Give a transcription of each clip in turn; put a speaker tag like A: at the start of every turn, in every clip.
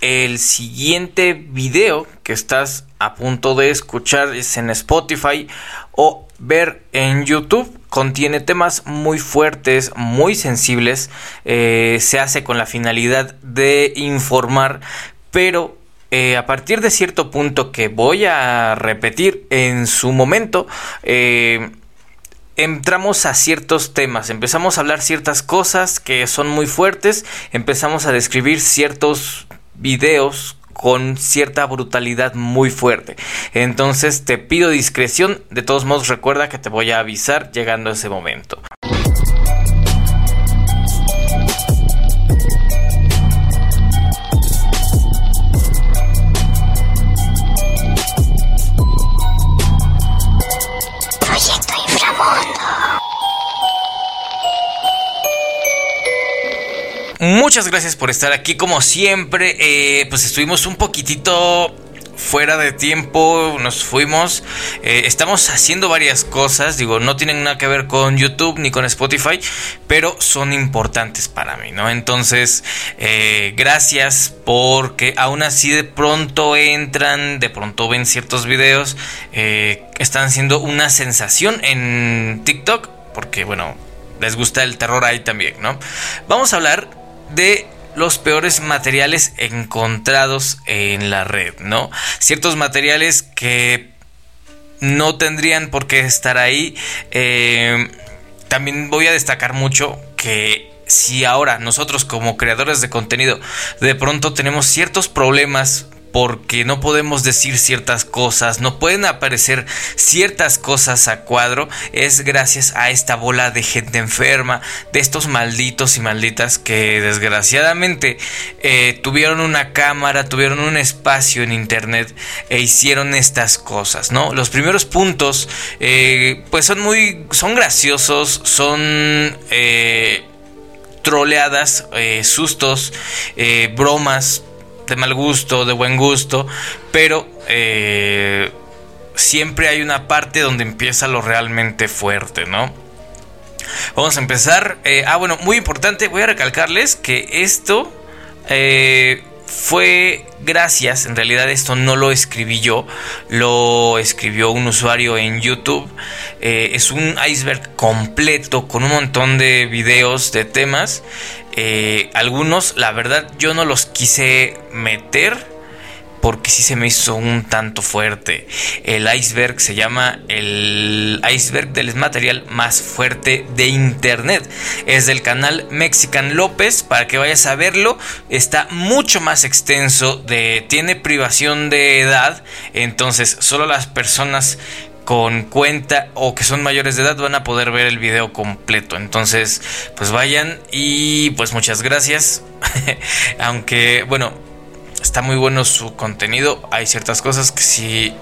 A: El siguiente video que estás a punto de escuchar es en Spotify o ver en YouTube. Contiene temas muy fuertes, muy sensibles. Eh, se hace con la finalidad de informar, pero eh, a partir de cierto punto que voy a repetir en su momento, eh, entramos a ciertos temas, empezamos a hablar ciertas cosas que son muy fuertes, empezamos a describir ciertos videos con cierta brutalidad muy fuerte. Entonces te pido discreción, de todos modos recuerda que te voy a avisar llegando a ese momento. Muchas gracias por estar aquí como siempre. Eh, pues estuvimos un poquitito fuera de tiempo, nos fuimos. Eh, estamos haciendo varias cosas, digo, no tienen nada que ver con YouTube ni con Spotify, pero son importantes para mí, ¿no? Entonces, eh, gracias porque aún así de pronto entran, de pronto ven ciertos videos, están siendo una sensación en TikTok, porque bueno, les gusta el terror ahí también, ¿no? Vamos a hablar de los peores materiales encontrados en la red, ¿no? Ciertos materiales que no tendrían por qué estar ahí. Eh, también voy a destacar mucho que si ahora nosotros como creadores de contenido de pronto tenemos ciertos problemas porque no podemos decir ciertas cosas, no pueden aparecer ciertas cosas a cuadro, es gracias a esta bola de gente enferma, de estos malditos y malditas que desgraciadamente eh, tuvieron una cámara, tuvieron un espacio en internet e hicieron estas cosas, ¿no? Los primeros puntos, eh, pues son muy, son graciosos, son... Eh, troleadas, sustos, bromas, de mal gusto, de buen gusto, pero eh, siempre hay una parte donde empieza lo realmente fuerte, ¿no? Vamos a empezar. Eh, ah, bueno, muy importante, voy a recalcarles que esto eh, fue gracias, en realidad esto no lo escribí yo, lo escribió un usuario en YouTube. Eh, es un iceberg completo con un montón de videos, de temas. Eh, algunos, la verdad, yo no los quise meter porque sí se me hizo un tanto fuerte. El iceberg se llama el iceberg del material más fuerte de internet. Es del canal Mexican López, para que vayas a verlo. Está mucho más extenso, de, tiene privación de edad, entonces solo las personas con cuenta o que son mayores de edad van a poder ver el video completo. Entonces, pues vayan y pues muchas gracias. Aunque, bueno, está muy bueno su contenido. Hay ciertas cosas que sí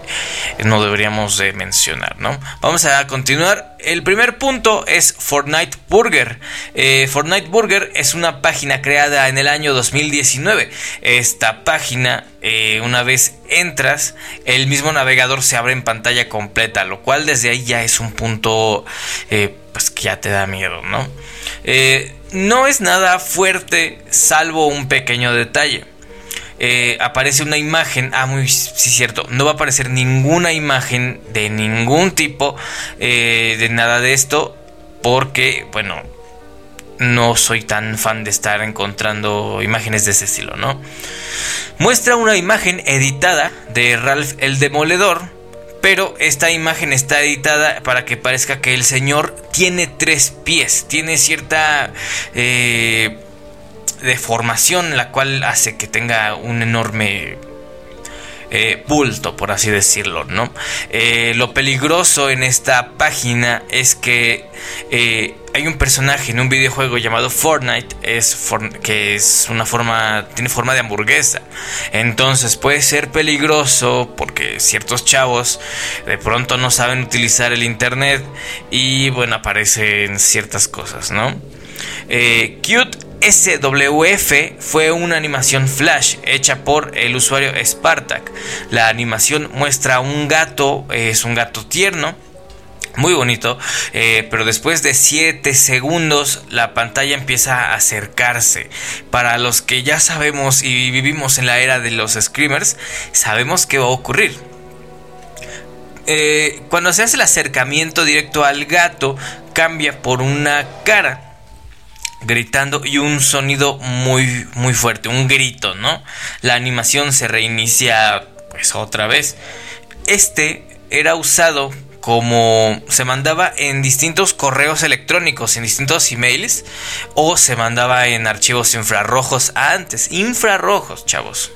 A: no deberíamos de mencionar, ¿no? Vamos a continuar. El primer punto es Fortnite Burger. Eh, Fortnite Burger es una página creada en el año 2019. Esta página, eh, una vez entras, el mismo navegador se abre en pantalla completa, lo cual desde ahí ya es un punto eh, pues que ya te da miedo, ¿no? no es nada fuerte, salvo un pequeño detalle eh, aparece una imagen. Ah, muy sí, cierto. No va a aparecer ninguna imagen de ningún tipo eh, de nada de esto. Porque, bueno, no soy tan fan de estar encontrando imágenes de ese estilo, ¿no? Muestra una imagen editada de Ralph el Demoledor. Pero esta imagen está editada para que parezca que el señor tiene tres pies. Tiene cierta. Eh, deformación la cual hace que tenga un enorme eh, bulto, por así decirlo, ¿no? Eh, lo peligroso en esta página es que eh, hay un personaje en un videojuego llamado Fortnite, es que es una forma, tiene forma de hamburguesa. Entonces puede ser peligroso porque ciertos chavos de pronto no saben utilizar el internet y bueno, aparecen ciertas cosas, ¿no? Cute SWF fue una animación flash hecha por el usuario Spartak. La animación muestra un gato, es un gato tierno, muy bonito, eh, pero después de 7 segundos la pantalla empieza a acercarse. Para los que ya sabemos y vivimos en la era de los screamers, sabemos qué va a ocurrir. Eh, cuando se hace el acercamiento directo al gato, cambia por una cara gritando y un sonido muy muy fuerte, un grito, ¿no? La animación se reinicia pues otra vez. Este era usado como se mandaba en distintos correos electrónicos, en distintos emails, o se mandaba en archivos infrarrojos antes, infrarrojos, chavos.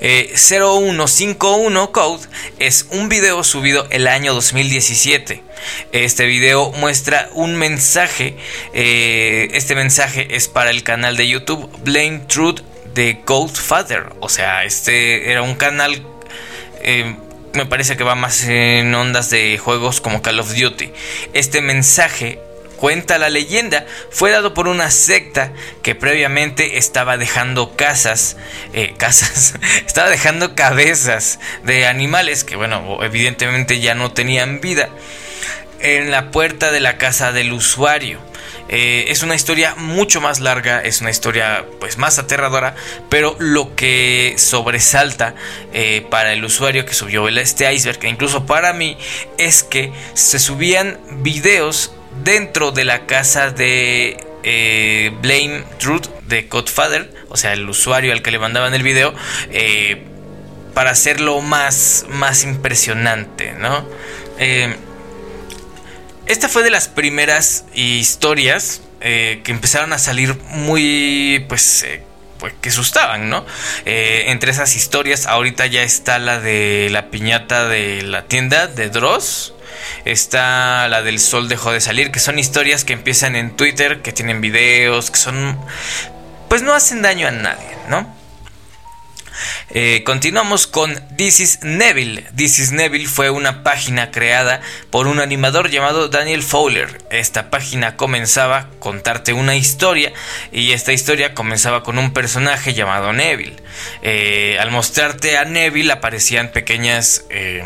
A: 0151 eh, Code es un video subido el año 2017. Este video muestra un mensaje. Eh, este mensaje es para el canal de YouTube Blame Truth de Father. O sea, este era un canal eh, me parece que va más en ondas de juegos como Call of Duty. Este mensaje cuenta la leyenda, fue dado por una secta que previamente estaba dejando casas, eh, casas, estaba dejando cabezas de animales que, bueno, evidentemente ya no tenían vida en la puerta de la casa del usuario. Eh, es una historia mucho más larga, es una historia pues más aterradora, pero lo que sobresalta eh, para el usuario que subió este iceberg, e incluso para mí, es que se subían videos dentro de la casa de eh, Blame Truth de Godfather, o sea, el usuario al que le mandaban el video, para hacerlo más, más impresionante, ¿no? Esta fue de las primeras historias eh, que empezaron a salir muy, pues, eh, pues que asustaban, ¿no? Eh, entre esas historias, ahorita ya está la de la piñata de la tienda de Dross. Está la del sol dejó de salir, que son historias que empiezan en Twitter, que tienen videos, que son... Pues no hacen daño a nadie, ¿no? Eh, continuamos con This is Neville. This is Neville fue una página creada por un animador llamado Daniel Fowler. Esta página comenzaba a contarte una historia y esta historia comenzaba con un personaje llamado Neville. Eh, al mostrarte a Neville aparecían pequeñas... Eh,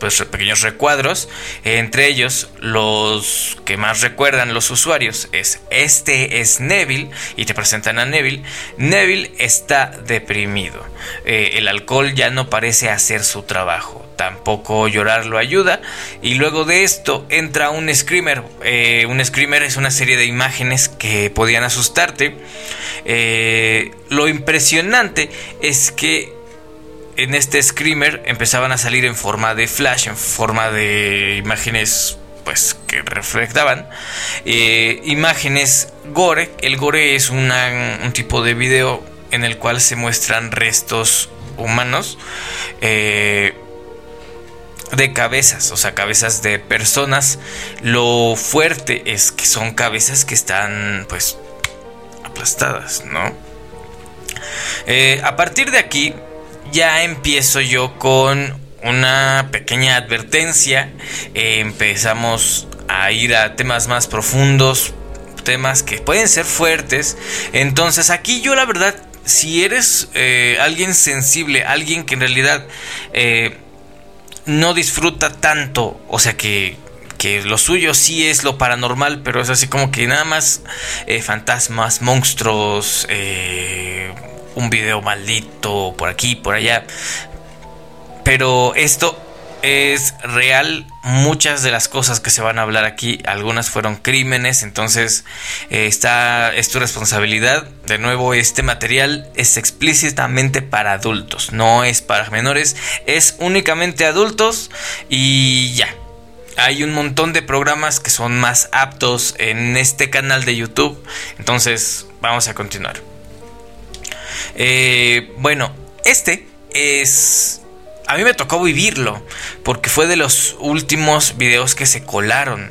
A: pues, pequeños recuadros. Entre ellos, los que más recuerdan los usuarios es este es Neville y te presentan a Neville. Neville está deprimido. Eh, el alcohol ya no parece hacer su trabajo. Tampoco llorar lo ayuda. Y luego de esto entra un screamer. Eh, un screamer es una serie de imágenes que podían asustarte. Eh, lo impresionante es que en este screamer empezaban a salir en forma de flash, en forma de imágenes pues que reflectaban eh, imágenes gore. El gore es un tipo de video en el cual se muestran restos humanos eh, de cabezas, o sea, cabezas de personas. Lo fuerte es que son cabezas que están pues aplastadas, ¿no? Eh, a partir de aquí ya empiezo yo con una pequeña advertencia. Eh, empezamos a ir a temas más profundos, temas que pueden ser fuertes. Entonces aquí yo la verdad, si eres eh, alguien sensible, alguien que en realidad eh, no disfruta tanto, o sea que que lo suyo sí es lo paranormal, pero es así como que nada más fantasmas, monstruos, un video maldito por aquí, por allá. Pero esto es real. Muchas de las cosas que se van a hablar aquí, algunas fueron crímenes, entonces eh, está, es tu responsabilidad. De nuevo, este material es explícitamente para adultos, no es para menores, es únicamente adultos y ya. Hay un montón de programas que son más aptos en este canal de YouTube, entonces vamos a continuar. Eh, bueno, este es... A mí me tocó vivirlo, porque fue de los últimos videos que se colaron.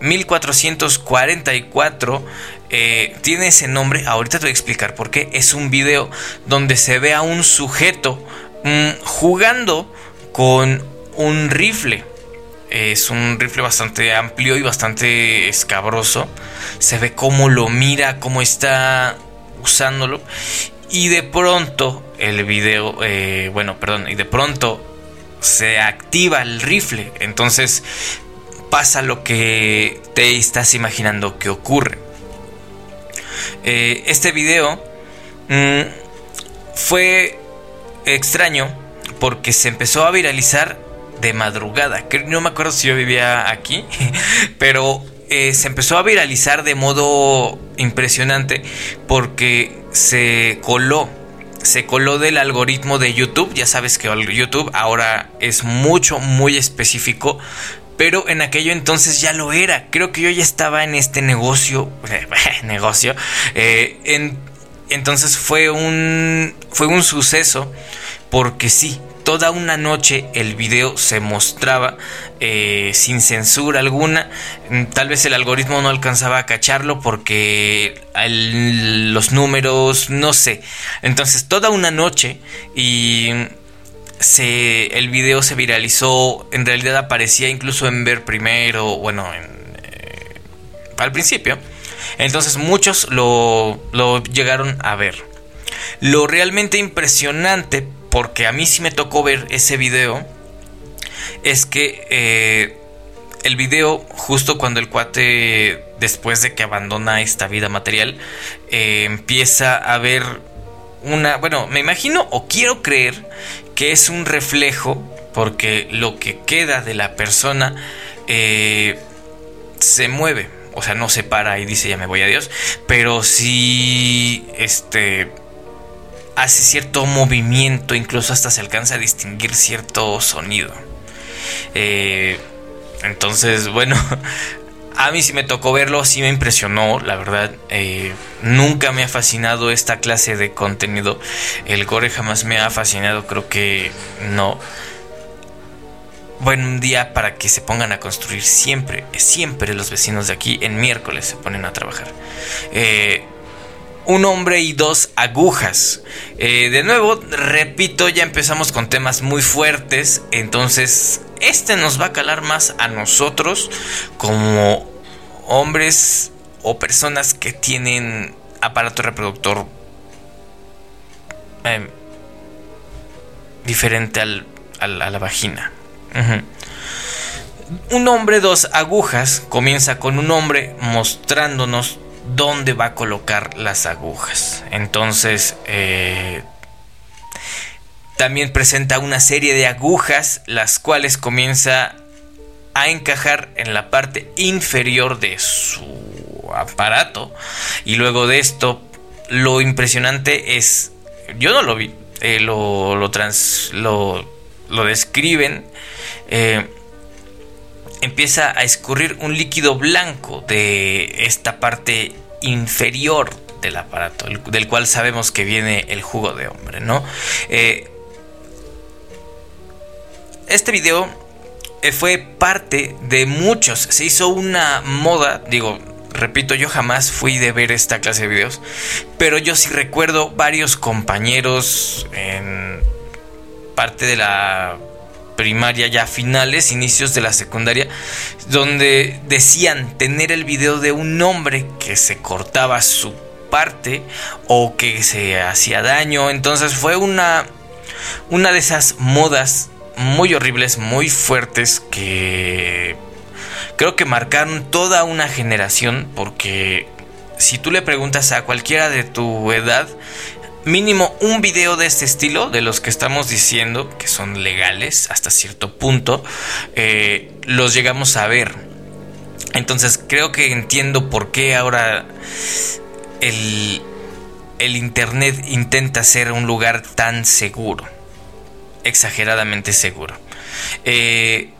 A: 1444 eh, eh, tiene ese nombre, ahorita te voy a explicar por qué. Es un video donde se ve a un sujeto mm, jugando con un rifle. Es un rifle bastante amplio y bastante escabroso. Se ve cómo lo mira, cómo está y de pronto el video, eh, bueno, perdón, y de pronto se activa el rifle. Entonces pasa lo que te estás imaginando que ocurre. Eh, este video mm, fue extraño porque se empezó a viralizar de madrugada. No me acuerdo si yo vivía aquí, pero eh, se empezó a viralizar de modo impresionante porque se coló. Se coló del algoritmo de YouTube. Ya sabes que YouTube ahora es mucho, muy específico. Pero en aquello entonces ya lo era. Creo que yo ya estaba en este negocio. negocio. Eh, entonces fue un. Fue un suceso. Porque sí, toda una noche el video se mostraba eh, sin censura alguna. Mm, tal vez el algoritmo no alcanzaba a cacharlo porque los números, no sé. Entonces toda una noche y se, el video se viralizó. En realidad aparecía incluso en ver primero, bueno, eh, al principio. Entonces muchos lo, lo llegaron a ver. Lo realmente impresionante porque a mí sí me tocó ver ese video, es que eh, el video, justo cuando el cuate, después de que abandona esta vida material, eh, empieza a ver una, bueno, me imagino o quiero creer que es un reflejo, porque lo que queda de la persona eh, se mueve, o sea, no se para y dice ya me voy a Dios, pero sí, este hace cierto movimiento, incluso hasta se alcanza a distinguir cierto sonido. Eh, entonces, bueno, a mí sí me tocó verlo, sí me impresionó, la verdad. Eh, nunca me ha fascinado esta clase de contenido. El gore jamás me ha fascinado, creo que no. Buen día para que se pongan a construir siempre, siempre los vecinos de aquí en miércoles se ponen a trabajar. Eh, un hombre y dos agujas. Eh, de nuevo, repito, ya empezamos con temas muy fuertes, entonces este nos va a calar más a nosotros como hombres o personas que tienen aparato reproductor em, diferente al, a la vagina. Un hombre, dos agujas, comienza con un hombre mostrándonos dónde va a colocar las agujas. Entonces, eh, también presenta una serie de agujas, las cuales comienza a encajar en la parte inferior de su aparato. Y luego de esto, lo impresionante es, yo no lo vi, eh, lo, lo, trans, lo, describen. Eh, empieza a escurrir un líquido blanco de esta parte inferior del aparato, del cual sabemos que viene el jugo de hombre, ¿no? Eh, este video eh, fue parte de muchos, se hizo una moda, digo, repito, yo jamás fui de ver esta clase de videos, pero yo sí recuerdo varios compañeros en parte de la primaria, ya finales, inicios de la secundaria, donde decían tener el video de un hombre que se cortaba su parte o que se hacía daño. Entonces fue una, una de esas modas muy horribles, muy fuertes que creo que marcaron toda una generación porque si tú le preguntas a cualquiera de tu edad, mínimo un video de este estilo, de los que estamos diciendo que son legales hasta cierto punto, eh, los llegamos a ver. Entonces creo que entiendo por qué ahora el, el Internet intenta ser un lugar tan seguro, exageradamente seguro. Eh,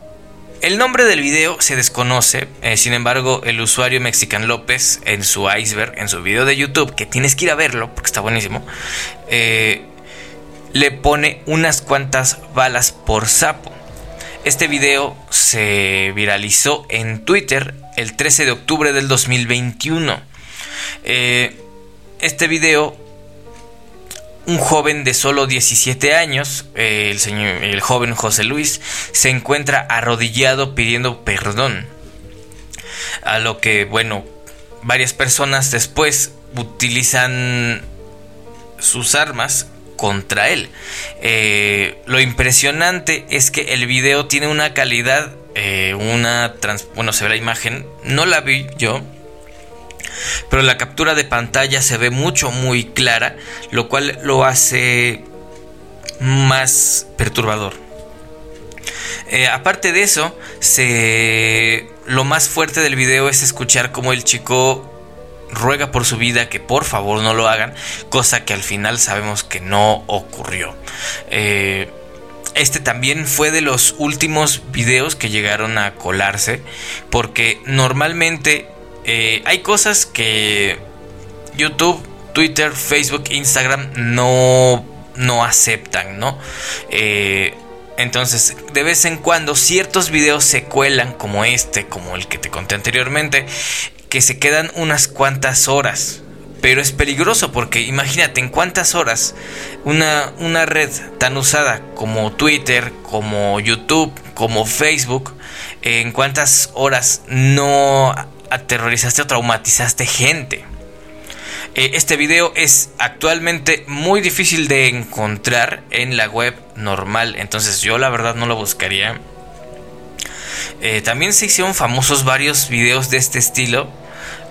A: el nombre del video se desconoce, eh, sin embargo, el usuario Mexican López en su iceberg, en su video de YouTube, que tienes que ir a verlo porque está buenísimo, eh, le pone unas cuantas balas por sapo. Este video se viralizó en Twitter el 13 de octubre del 2021. Eh, este video un joven de solo 17 años, el, señor, el joven José Luis, se encuentra arrodillado pidiendo perdón. A lo que, bueno, varias personas después utilizan sus armas contra él. Eh, lo impresionante es que el video tiene una calidad, eh, una... bueno, se ve la imagen, no la vi yo, pero la captura de pantalla se ve mucho, muy clara, lo cual lo hace más perturbador. Eh, aparte de eso, lo más fuerte del video es escuchar cómo el chico ruega por su vida que por favor no lo hagan, cosa que al final sabemos que no ocurrió. Eh, este también fue de los últimos videos que llegaron a colarse, porque normalmente eh, hay cosas que YouTube, Twitter, Facebook, Instagram no, no aceptan, ¿no? Eh, entonces, de vez en cuando ciertos videos se cuelan como este, como el que te conté anteriormente, que se quedan unas cuantas horas. Pero es peligroso porque imagínate en cuántas horas una, una red tan usada como Twitter, como YouTube, como Facebook, en cuántas horas no aterrorizaste o traumatizaste gente. Eh, este video es actualmente muy difícil de encontrar en la web normal, entonces yo la verdad no lo buscaría. Eh, también se hicieron famosos varios videos de este estilo,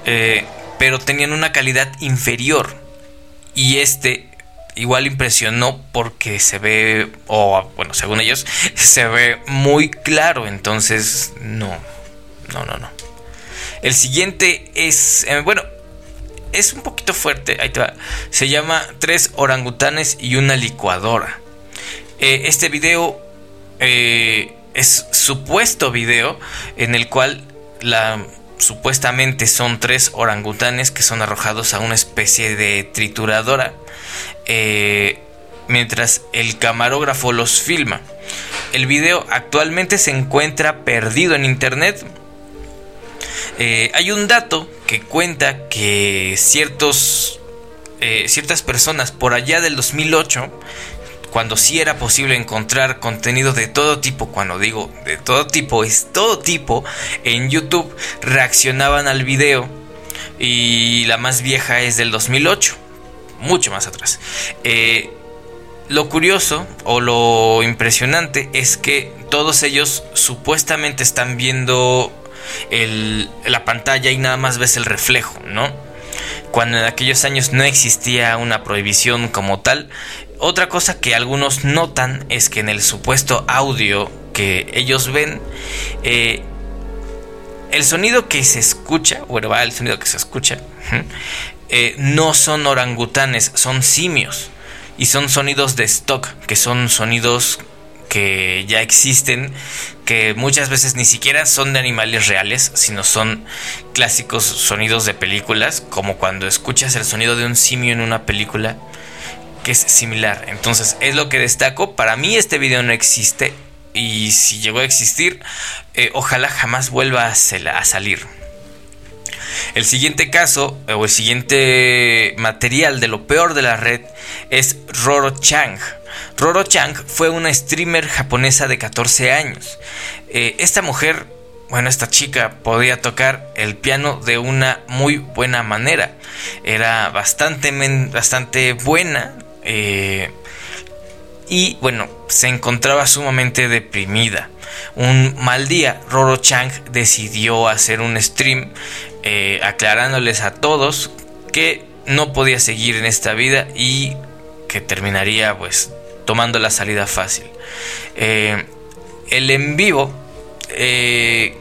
A: eh, pero tenían una calidad inferior. Y este igual impresionó porque se ve, o bueno, según ellos, se ve muy claro. Entonces, no, no, no, no. El siguiente es, eh, bueno, es un poquito fuerte. Ahí te va. Se llama Tres orangutanes y una licuadora. este video es supuesto video en el cual la supuestamente son tres orangutanes que son arrojados a una especie de trituradora eh, mientras el camarógrafo los filma. El video actualmente se encuentra perdido en internet. Eh, hay un dato que cuenta que eh, ciertas personas por allá del 2008 cuando sí era posible encontrar contenido de todo tipo, cuando digo de todo tipo, es todo tipo, en YouTube reaccionaban al video y la más vieja es del 2008, mucho más atrás. Eh, lo curioso o lo impresionante es que todos ellos supuestamente están viendo la pantalla y nada más ves el reflejo, ¿no? Cuando en aquellos años no existía una prohibición como tal, otra cosa que algunos notan es que en el supuesto audio que ellos ven, eh, el sonido que se escucha, bueno, va el sonido que se escucha, eh, no son orangutanes, son simios. Y son sonidos de stock, que son sonidos que ya existen, que muchas veces ni siquiera son de animales reales, sino son clásicos sonidos de películas, como cuando escuchas el sonido de un simio en una película que es similar. Entonces, es lo que destaco. Para mí este video no existe. Y si llegó a existir, eh, ojalá jamás vuelva a, salir. El siguiente caso, o el siguiente material de lo peor de la red, es Roro Chang. Roro Chang fue una streamer japonesa de 14 años. Eh, esta mujer, bueno, esta chica podía tocar el piano de una muy buena manera. Era bastante, bastante buena, eh, y bueno, se encontraba sumamente deprimida. Un mal día, Roro Chang decidió hacer un stream eh, aclarándoles a todos que no podía seguir en esta vida y que terminaría pues tomando la salida fácil. Eh, el en vivo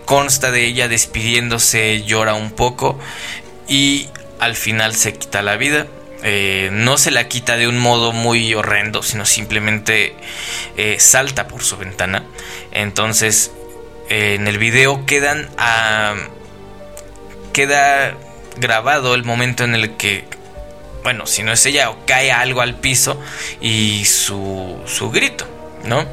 A: consta de ella despidiéndose, llora un poco y al final se quita la vida. Eh, no se la quita de un modo muy horrendo, sino simplemente eh, salta por su ventana. Entonces, eh, en el video quedan queda grabado el momento en el que, bueno, si no es ella, cae algo al piso y su, su grito, ¿no?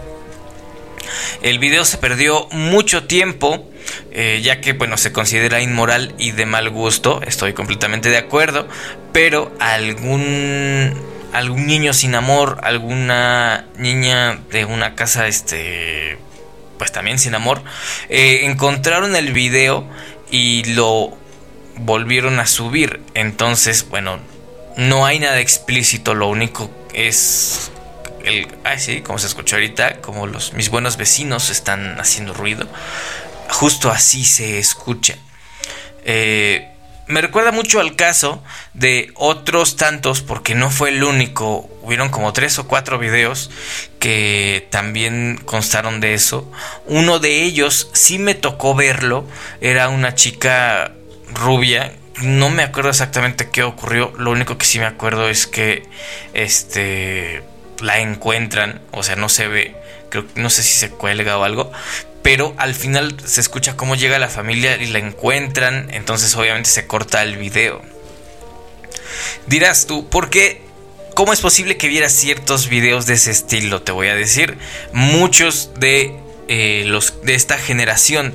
A: El video se perdió mucho tiempo eh, ya que bueno se considera inmoral y de mal gusto, estoy completamente de acuerdo, pero algún algún niño sin amor, alguna niña de una casa este pues también sin amor, eh, encontraron el video y lo volvieron a subir, entonces bueno No hay nada explícito, lo único es el, sí, como se escuchó ahorita, como los mis buenos vecinos están haciendo ruido. Justo así se escucha. Eh, me recuerda mucho al caso de otros tantos, porque no fue el único. Hubieron como tres o cuatro videos que también constaron de eso. Uno de ellos sí me tocó verlo. Era una chica rubia. No me acuerdo exactamente qué ocurrió. Lo único que sí me acuerdo es que este la encuentran. O sea, no se ve. Creo, no sé si se cuelga o algo pero al final se escucha cómo llega la familia y la encuentran, entonces obviamente se corta el video. Dirás tú, ¿por qué? ¿Cómo es posible que vieras ciertos videos de ese estilo? Te voy a decir, muchos de eh, los de esta generación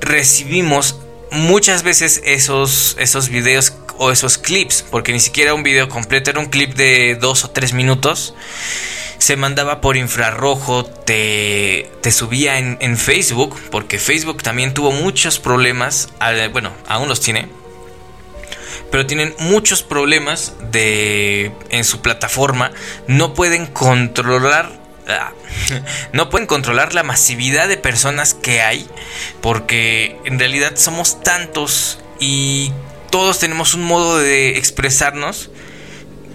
A: recibimos muchas veces esos, esos videos o esos clips, porque ni siquiera un video completo, era un clip de dos o tres minutos se mandaba por infrarrojo, te, te subía en, Facebook, porque Facebook también tuvo muchos problemas, bueno, aún los tiene, pero tienen muchos problemas de en su plataforma, no pueden controlar no pueden controlar la masividad de personas que hay, porque en realidad somos tantos y todos tenemos un modo de expresarnos,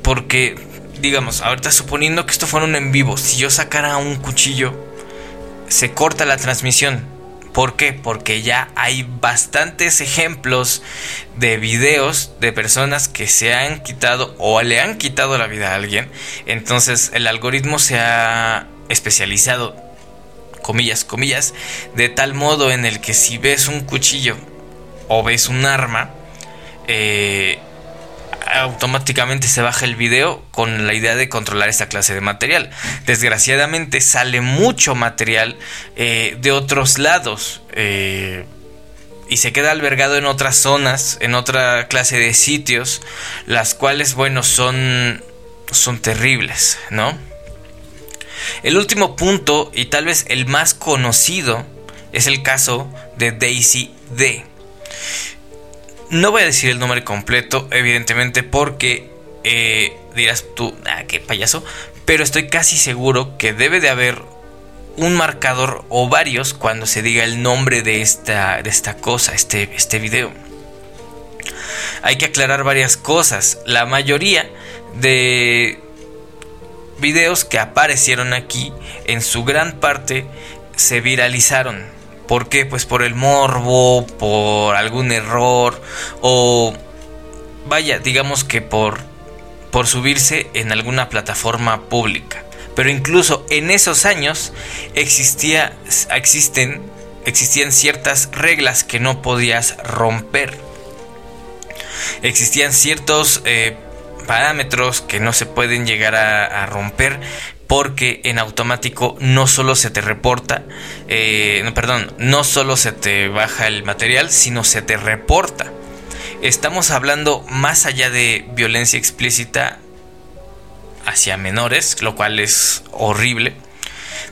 A: porque digamos, ahorita suponiendo que esto fuera un en vivo, si yo sacara un cuchillo, se corta la transmisión. ¿Por qué? Porque ya hay bastantes ejemplos de videos de personas que se han quitado o le han quitado la vida a alguien. Entonces el algoritmo se ha especializado, comillas, comillas, de tal modo en el que si ves un cuchillo o ves un arma, eh, automáticamente se baja el video con la idea de controlar esta clase de material. Desgraciadamente sale mucho material eh, de otros lados eh, y se queda albergado en otras zonas, en otra clase de sitios, las cuales, bueno, son, son terribles, ¿no? El último punto y tal vez el más conocido es el caso de Daisy D. No voy a decir el nombre completo, evidentemente, porque eh, dirás tú, ah, qué payaso, pero estoy casi seguro que debe de haber un marcador o varios cuando se diga el nombre de esta, de esta cosa, este, este video. Hay que aclarar varias cosas. La mayoría de videos que aparecieron aquí, en su gran parte, se viralizaron ¿Por qué? Pues por el morbo, por algún error o vaya, digamos que por por subirse en alguna plataforma pública. Pero incluso en esos años existía existen existían ciertas reglas que no podías romper. Existían ciertos eh, parámetros que no se pueden llegar a romper porque en automático no solo se te reporta, eh, perdón, no solo se te baja el material, sino se te reporta. Estamos hablando más allá de violencia explícita hacia menores, lo cual es horrible.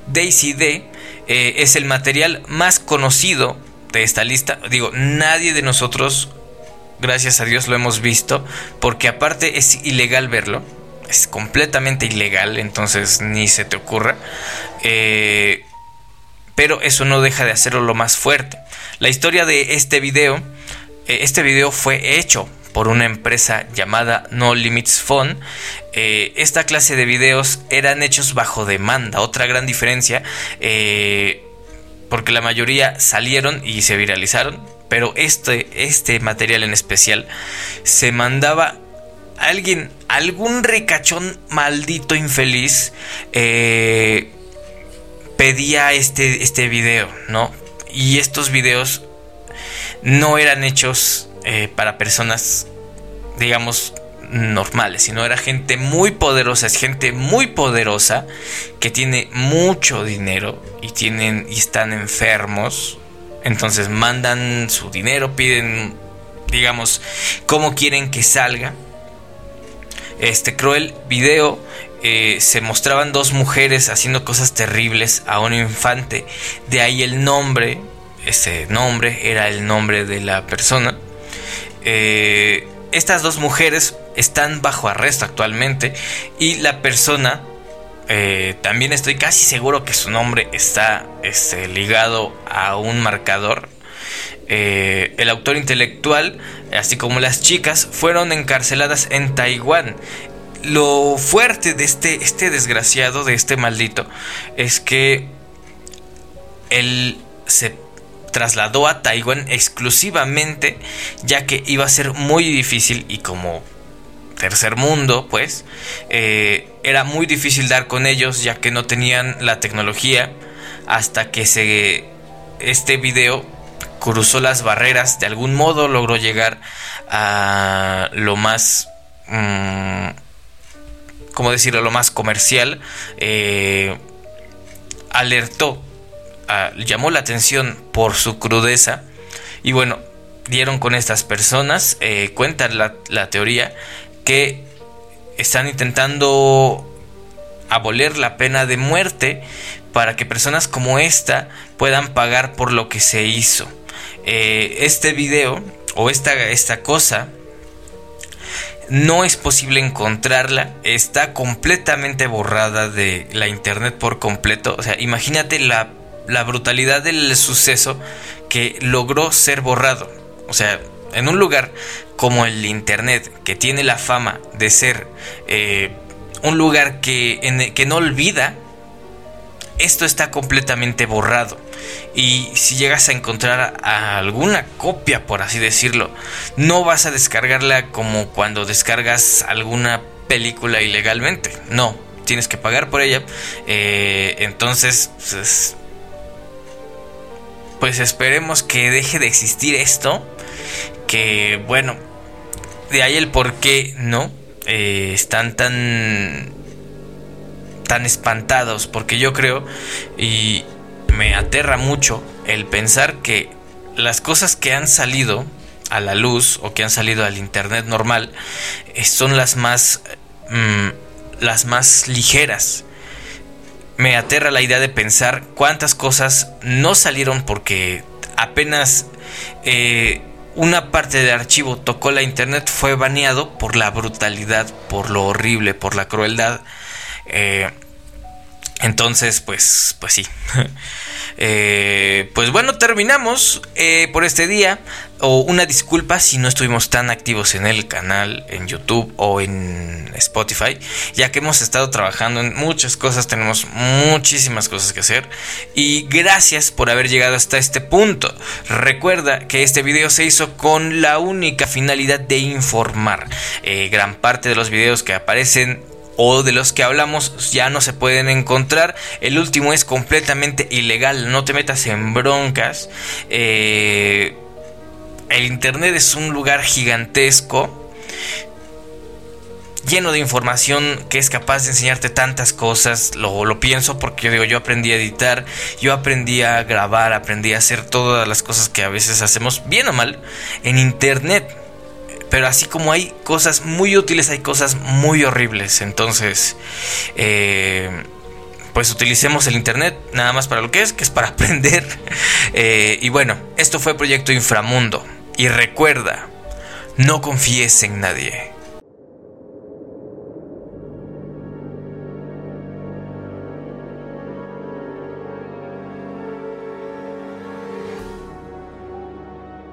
A: Daisy D eh, es el material más conocido de esta lista. Digo, nadie de nosotros, gracias a Dios, lo hemos visto, porque aparte es ilegal verlo es completamente ilegal, entonces ni se te ocurra. Eh, pero eso no deja de hacerlo lo más fuerte. La historia de este video, eh, este video fue hecho por una empresa llamada No Limits Phone. Eh, esta clase de videos eran hechos bajo demanda. Otra gran diferencia, porque la mayoría salieron y se viralizaron, pero este, este material en especial se mandaba alguien, algún ricachón maldito infeliz, eh, pedía este, este video, ¿no? Y estos videos no eran hechos eh, para personas, digamos, normales, sino era gente muy poderosa, es gente muy poderosa que tiene mucho dinero y tienen y están enfermos. Entonces mandan su dinero, piden, digamos, cómo quieren que salga este cruel video eh, se mostraban dos mujeres haciendo cosas terribles a un infante. De ahí el nombre, ese nombre era el nombre de la persona. Eh, estas dos mujeres están bajo arresto actualmente y la persona eh, también estoy casi seguro que su nombre está este, ligado a un marcador. El autor intelectual, así como las chicas, fueron encarceladas en Taiwán. Lo fuerte de este, este desgraciado, de este maldito, es que él se trasladó a Taiwán exclusivamente ya que iba a ser muy difícil y como tercer mundo, pues, eh, era muy difícil dar con ellos ya que no tenían la tecnología hasta que se este video cruzó las barreras, de algún modo logró llegar a lo más, mm, ¿cómo decirlo?, lo más comercial, eh, alertó, llamó la atención por su crudeza y bueno, dieron con estas personas, eh, cuentan la, la teoría que están intentando abolir la pena de muerte para que personas como esta puedan pagar por lo que se hizo. Eh, este video o esta, esta cosa no es posible encontrarla, está completamente borrada de la internet por completo. O sea, imagínate la, la brutalidad del suceso que logró ser borrado. O sea, en un lugar como el Internet, que tiene la fama de ser eh, un lugar que, que no olvida, esto está completamente borrado. Y si llegas a encontrar alguna copia, por así decirlo, no vas a descargarla como cuando descargas alguna película ilegalmente. No, tienes que pagar por ella. Eh, entonces, pues, pues esperemos que deje de existir esto que bueno, de ahí el por qué, ¿no? Eh, están tan tan espantados porque yo creo y me aterra mucho el pensar que las cosas que han salido a la luz o que han salido al internet normal eh, son las más mm, las más ligeras me aterra la idea de pensar cuántas cosas no salieron porque apenas eh, una parte del archivo tocó la internet fue baneado por la brutalidad, por lo horrible, por la crueldad. Eh, entonces, pues, pues sí. Eh, pues bueno, terminamos eh, por este día. O una disculpa si no estuvimos tan activos en el canal, en YouTube o en Spotify, ya que hemos estado trabajando en muchas cosas, tenemos muchísimas cosas que hacer. Y gracias por haber llegado hasta este punto. Recuerda que este video se hizo con la única finalidad de informar. Gran parte de los videos que aparecen o de los que hablamos ya no se pueden encontrar. El último es completamente ilegal, no te metas en broncas. Eh, el Internet es un lugar gigantesco lleno de información que es capaz de enseñarte tantas cosas. Lo, lo, pienso porque digo, yo aprendí a editar, yo aprendí a grabar, aprendí a hacer todas las cosas que a veces hacemos bien o mal en internet. Pero así como hay cosas muy útiles, hay cosas muy horribles. Entonces, eh, pues utilicemos el Internet nada más para lo que es, que es para aprender. Eh, y bueno, esto fue Proyecto Inframundo. Y recuerda, no confíes en nadie.